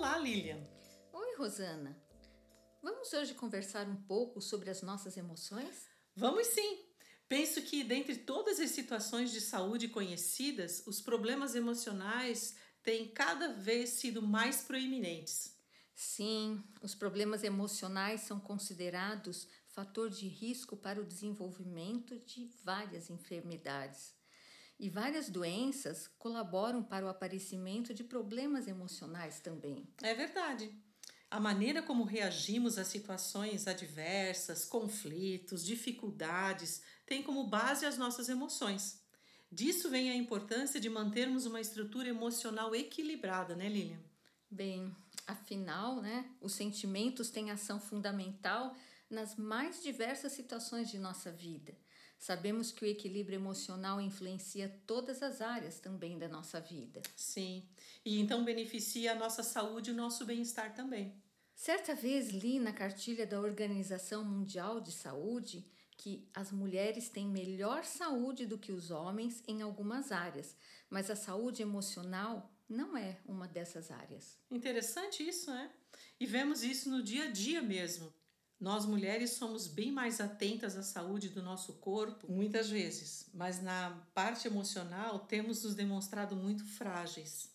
Olá, Lilian. Oi, Rosana. Vamos hoje conversar um pouco sobre as nossas emoções? Vamos sim. Penso que, dentre todas as situações de saúde conhecidas, os problemas emocionais têm cada vez sido mais proeminentes. Sim, os problemas emocionais são considerados fator de risco para o desenvolvimento de várias enfermidades. E várias doenças colaboram para o aparecimento de problemas emocionais também. É verdade. A maneira como reagimos a situações adversas, conflitos, dificuldades, tem como base as nossas emoções. Disso vem a importância de mantermos uma estrutura emocional equilibrada, né, Lilian? Bem, afinal, né, os sentimentos têm ação fundamental nas mais diversas situações de nossa vida. Sabemos que o equilíbrio emocional influencia todas as áreas também da nossa vida. Sim, e então beneficia a nossa saúde e o nosso bem-estar também. Certa vez li na cartilha da Organização Mundial de Saúde que as mulheres têm melhor saúde do que os homens em algumas áreas, mas a saúde emocional não é uma dessas áreas. Interessante isso, né? E vemos isso no dia a dia mesmo. Nós mulheres somos bem mais atentas à saúde do nosso corpo, muitas vezes, mas na parte emocional temos nos demonstrado muito frágeis.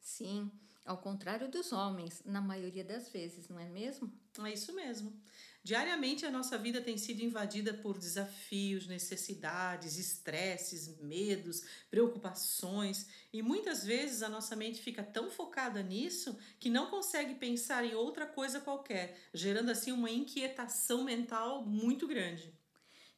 Sim, ao contrário dos homens, na maioria das vezes, não é mesmo? É isso mesmo. Diariamente a nossa vida tem sido invadida por desafios, necessidades, estresses, medos, preocupações, e muitas vezes a nossa mente fica tão focada nisso que não consegue pensar em outra coisa qualquer, gerando assim uma inquietação mental muito grande.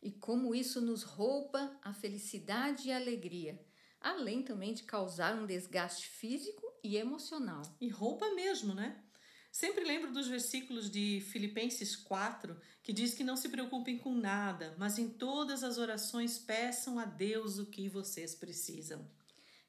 E como isso nos rouba a felicidade e a alegria além também de causar um desgaste físico e emocional. E roupa mesmo, né? Sempre lembro dos versículos de Filipenses 4, que diz que não se preocupem com nada, mas em todas as orações peçam a Deus o que vocês precisam.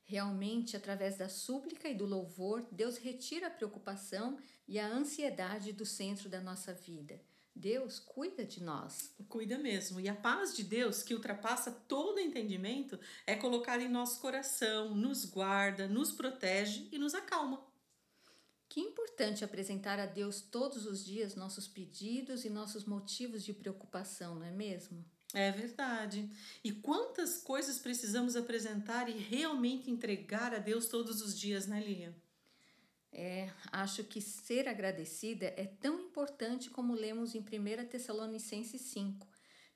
Realmente, através da súplica e do louvor, Deus retira a preocupação e a ansiedade do centro da nossa vida. Deus cuida de nós. Cuida mesmo. E a paz de Deus, que ultrapassa todo entendimento, é colocada em nosso coração, nos guarda, nos protege e nos acalma. Que importante apresentar a Deus todos os dias nossos pedidos e nossos motivos de preocupação, não é mesmo? É verdade. E quantas coisas precisamos apresentar e realmente entregar a Deus todos os dias, né, Lilian? É, acho que ser agradecida é tão importante como lemos em 1 Tessalonicenses 5.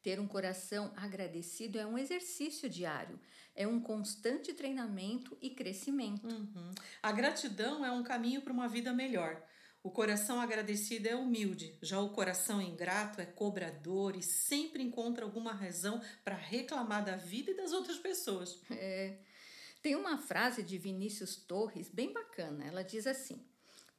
Ter um coração agradecido é um exercício diário, é um constante treinamento e crescimento. Uhum. A gratidão é um caminho para uma vida melhor. O coração agradecido é humilde, já o coração ingrato é cobrador e sempre encontra alguma razão para reclamar da vida e das outras pessoas. É. Tem uma frase de Vinícius Torres bem bacana. Ela diz assim: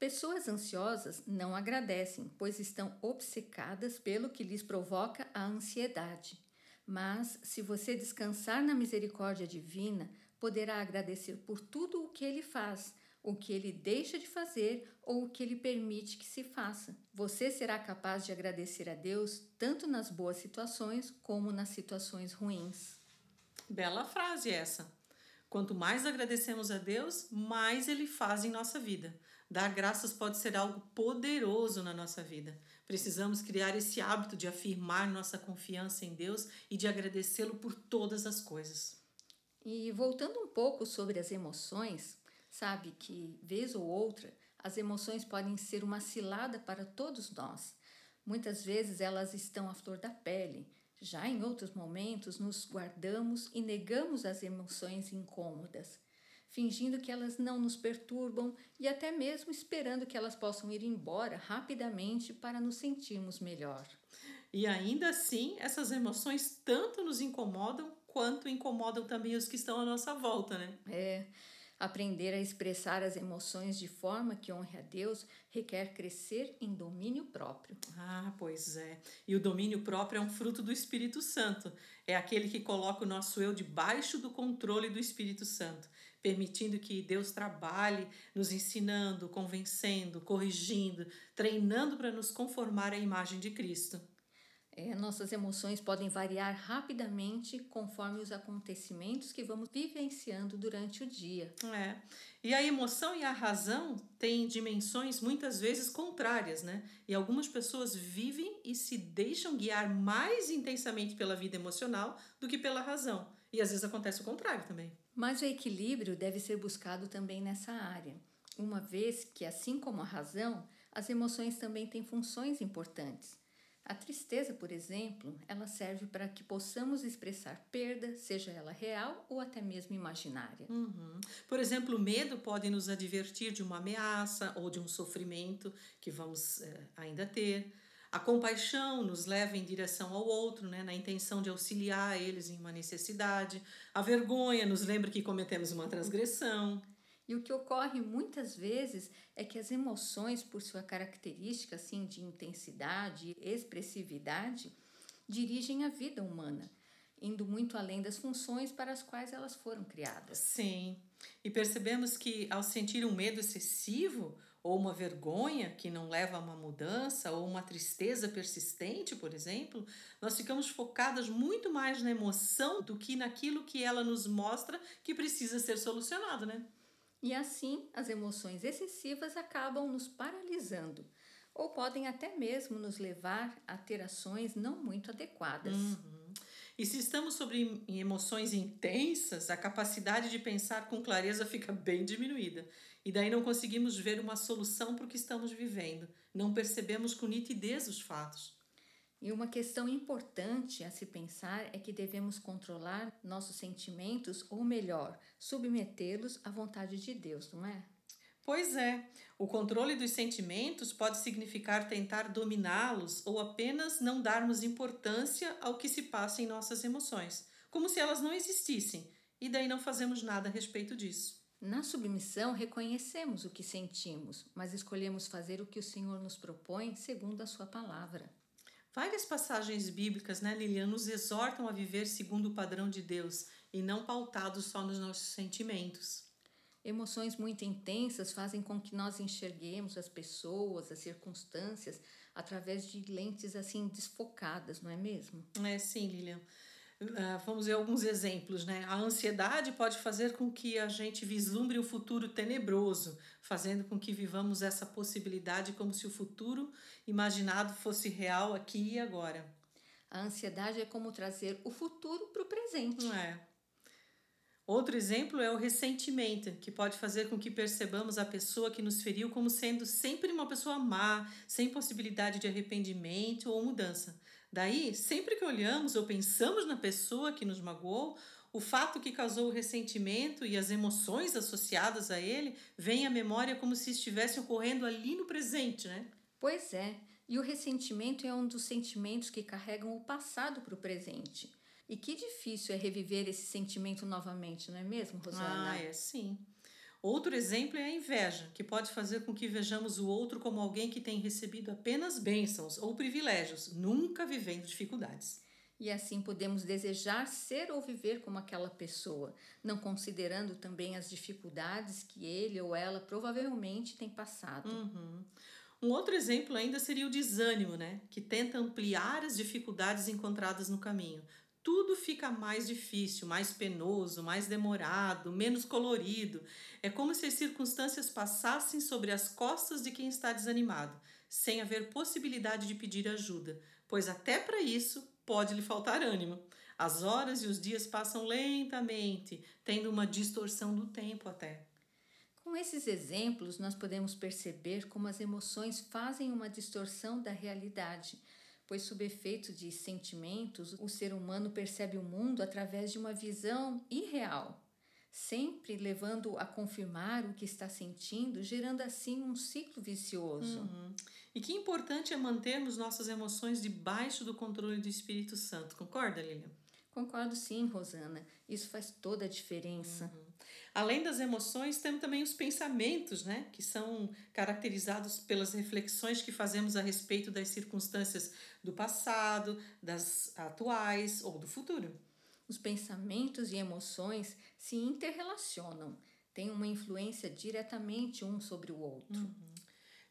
Pessoas ansiosas não agradecem, pois estão obcecadas pelo que lhes provoca a ansiedade. Mas, se você descansar na misericórdia divina, poderá agradecer por tudo o que ele faz, o que ele deixa de fazer ou o que ele permite que se faça. Você será capaz de agradecer a Deus tanto nas boas situações como nas situações ruins. Bela frase essa. Quanto mais agradecemos a Deus, mais Ele faz em nossa vida. Dar graças pode ser algo poderoso na nossa vida. Precisamos criar esse hábito de afirmar nossa confiança em Deus e de agradecê-lo por todas as coisas. E voltando um pouco sobre as emoções, sabe que, vez ou outra, as emoções podem ser uma cilada para todos nós. Muitas vezes elas estão à flor da pele, já em outros momentos, nos guardamos e negamos as emoções incômodas, fingindo que elas não nos perturbam e até mesmo esperando que elas possam ir embora rapidamente para nos sentirmos melhor. E ainda assim, essas emoções tanto nos incomodam quanto incomodam também os que estão à nossa volta, né? É. Aprender a expressar as emoções de forma que honre a Deus requer crescer em domínio próprio. Ah, pois é. E o domínio próprio é um fruto do Espírito Santo. É aquele que coloca o nosso eu debaixo do controle do Espírito Santo, permitindo que Deus trabalhe, nos ensinando, convencendo, corrigindo, treinando para nos conformar à imagem de Cristo. É, nossas emoções podem variar rapidamente conforme os acontecimentos que vamos vivenciando durante o dia. É. E a emoção e a razão têm dimensões muitas vezes contrárias, né? E algumas pessoas vivem e se deixam guiar mais intensamente pela vida emocional do que pela razão. E às vezes acontece o contrário também. Mas o equilíbrio deve ser buscado também nessa área, uma vez que, assim como a razão, as emoções também têm funções importantes. A tristeza, por exemplo, ela serve para que possamos expressar perda, seja ela real ou até mesmo imaginária. Uhum. Por exemplo, o medo pode nos advertir de uma ameaça ou de um sofrimento que vamos é, ainda ter. A compaixão nos leva em direção ao outro, né, na intenção de auxiliar eles em uma necessidade. A vergonha nos lembra que cometemos uma transgressão. E o que ocorre muitas vezes é que as emoções, por sua característica assim de intensidade e expressividade, dirigem a vida humana, indo muito além das funções para as quais elas foram criadas. Sim. E percebemos que ao sentir um medo excessivo ou uma vergonha que não leva a uma mudança ou uma tristeza persistente, por exemplo, nós ficamos focadas muito mais na emoção do que naquilo que ela nos mostra que precisa ser solucionado, né? E assim, as emoções excessivas acabam nos paralisando ou podem até mesmo nos levar a ter ações não muito adequadas. Uhum. E se estamos sobre emoções intensas, a capacidade de pensar com clareza fica bem diminuída. E daí não conseguimos ver uma solução para o que estamos vivendo. Não percebemos com nitidez os fatos. E uma questão importante a se pensar é que devemos controlar nossos sentimentos, ou melhor, submetê-los à vontade de Deus, não é? Pois é, o controle dos sentimentos pode significar tentar dominá-los ou apenas não darmos importância ao que se passa em nossas emoções, como se elas não existissem, e daí não fazemos nada a respeito disso. Na submissão, reconhecemos o que sentimos, mas escolhemos fazer o que o Senhor nos propõe segundo a Sua palavra. Várias passagens bíblicas, né, Lilian, nos exortam a viver segundo o padrão de Deus e não pautados só nos nossos sentimentos. Emoções muito intensas fazem com que nós enxerguemos as pessoas, as circunstâncias, através de lentes assim desfocadas, não é mesmo? É sim, Lilian. Uh, vamos ver alguns exemplos, né? A ansiedade pode fazer com que a gente vislumbre o futuro tenebroso, fazendo com que vivamos essa possibilidade como se o futuro imaginado fosse real aqui e agora. A ansiedade é como trazer o futuro para o presente. É. Outro exemplo é o ressentimento, que pode fazer com que percebamos a pessoa que nos feriu como sendo sempre uma pessoa má, sem possibilidade de arrependimento ou mudança. Daí, sempre que olhamos ou pensamos na pessoa que nos magoou, o fato que causou o ressentimento e as emoções associadas a ele vêm à memória como se estivessem ocorrendo ali no presente, né? Pois é, e o ressentimento é um dos sentimentos que carregam o passado para o presente. E que difícil é reviver esse sentimento novamente, não é mesmo, Rosana? Ah, é sim. Outro exemplo é a inveja, que pode fazer com que vejamos o outro como alguém que tem recebido apenas bênçãos ou privilégios, nunca vivendo dificuldades. E assim podemos desejar ser ou viver como aquela pessoa, não considerando também as dificuldades que ele ou ela provavelmente tem passado. Uhum. Um outro exemplo ainda seria o desânimo, né? Que tenta ampliar as dificuldades encontradas no caminho, tudo fica mais difícil, mais penoso, mais demorado, menos colorido. É como se as circunstâncias passassem sobre as costas de quem está desanimado, sem haver possibilidade de pedir ajuda, pois até para isso pode lhe faltar ânimo. As horas e os dias passam lentamente, tendo uma distorção do tempo até. Com esses exemplos, nós podemos perceber como as emoções fazem uma distorção da realidade pois, sob efeito de sentimentos, o ser humano percebe o mundo através de uma visão irreal, sempre levando a confirmar o que está sentindo, gerando assim um ciclo vicioso. Uhum. E que importante é mantermos nossas emoções debaixo do controle do Espírito Santo, concorda, Lilian? Concordo sim, Rosana. Isso faz toda a diferença. Uhum. Além das emoções, temos também os pensamentos, né? Que são caracterizados pelas reflexões que fazemos a respeito das circunstâncias do passado, das atuais ou do futuro. Os pensamentos e emoções se interrelacionam, têm uma influência diretamente um sobre o outro. Uhum.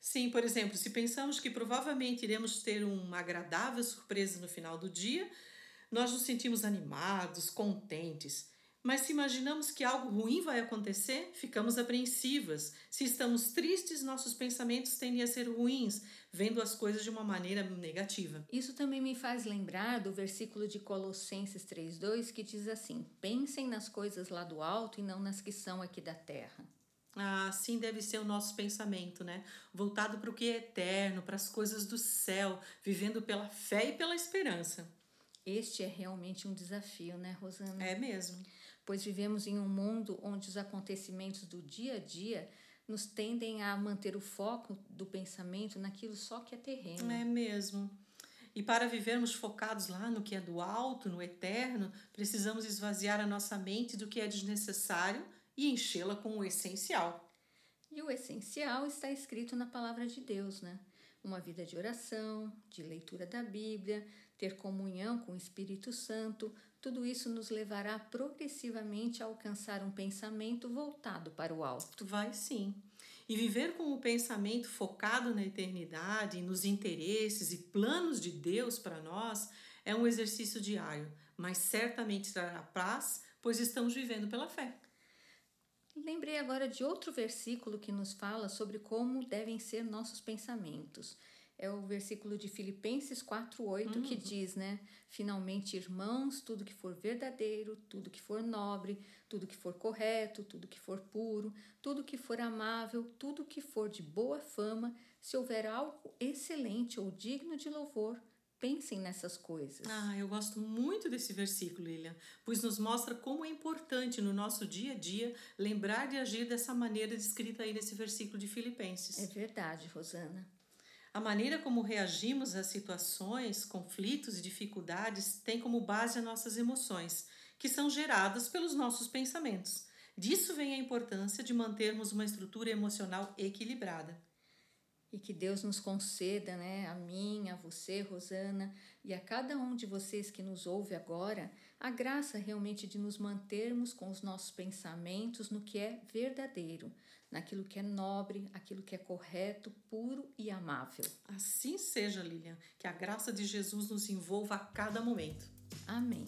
Sim, por exemplo, se pensamos que provavelmente iremos ter uma agradável surpresa no final do dia, nós nos sentimos animados, contentes. Mas se imaginamos que algo ruim vai acontecer, ficamos apreensivas. Se estamos tristes, nossos pensamentos tendem a ser ruins, vendo as coisas de uma maneira negativa. Isso também me faz lembrar do versículo de Colossenses 3:2 que diz assim: "Pensem nas coisas lá do alto e não nas que são aqui da terra". Ah, assim deve ser o nosso pensamento, né? Voltado para o que é eterno, para as coisas do céu, vivendo pela fé e pela esperança. Este é realmente um desafio, né, Rosana? É mesmo pois vivemos em um mundo onde os acontecimentos do dia a dia nos tendem a manter o foco do pensamento naquilo só que é terreno. É mesmo. E para vivermos focados lá no que é do alto, no eterno, precisamos esvaziar a nossa mente do que é desnecessário e enchê-la com o essencial. E o essencial está escrito na palavra de Deus, né? Uma vida de oração, de leitura da Bíblia, ter comunhão com o Espírito Santo, tudo isso nos levará progressivamente a alcançar um pensamento voltado para o alto. Vai sim. E viver com o pensamento focado na eternidade, nos interesses e planos de Deus para nós é um exercício diário, mas certamente trará paz, pois estamos vivendo pela fé. Lembrei agora de outro versículo que nos fala sobre como devem ser nossos pensamentos é o versículo de Filipenses 4:8 uhum. que diz, né? Finalmente, irmãos, tudo que for verdadeiro, tudo que for nobre, tudo que for correto, tudo que for puro, tudo que for amável, tudo que for de boa fama, se houver algo excelente ou digno de louvor, pensem nessas coisas. Ah, eu gosto muito desse versículo, Lilian, pois nos mostra como é importante no nosso dia a dia lembrar de agir dessa maneira descrita aí nesse versículo de Filipenses. É verdade, Rosana. A maneira como reagimos às situações, conflitos e dificuldades tem como base as nossas emoções, que são geradas pelos nossos pensamentos. Disso vem a importância de mantermos uma estrutura emocional equilibrada. E que Deus nos conceda, né, a mim, a você, Rosana, e a cada um de vocês que nos ouve agora, a graça realmente de nos mantermos com os nossos pensamentos no que é verdadeiro, naquilo que é nobre, aquilo que é correto, puro e amável. Assim seja, Lilian, que a graça de Jesus nos envolva a cada momento. Amém.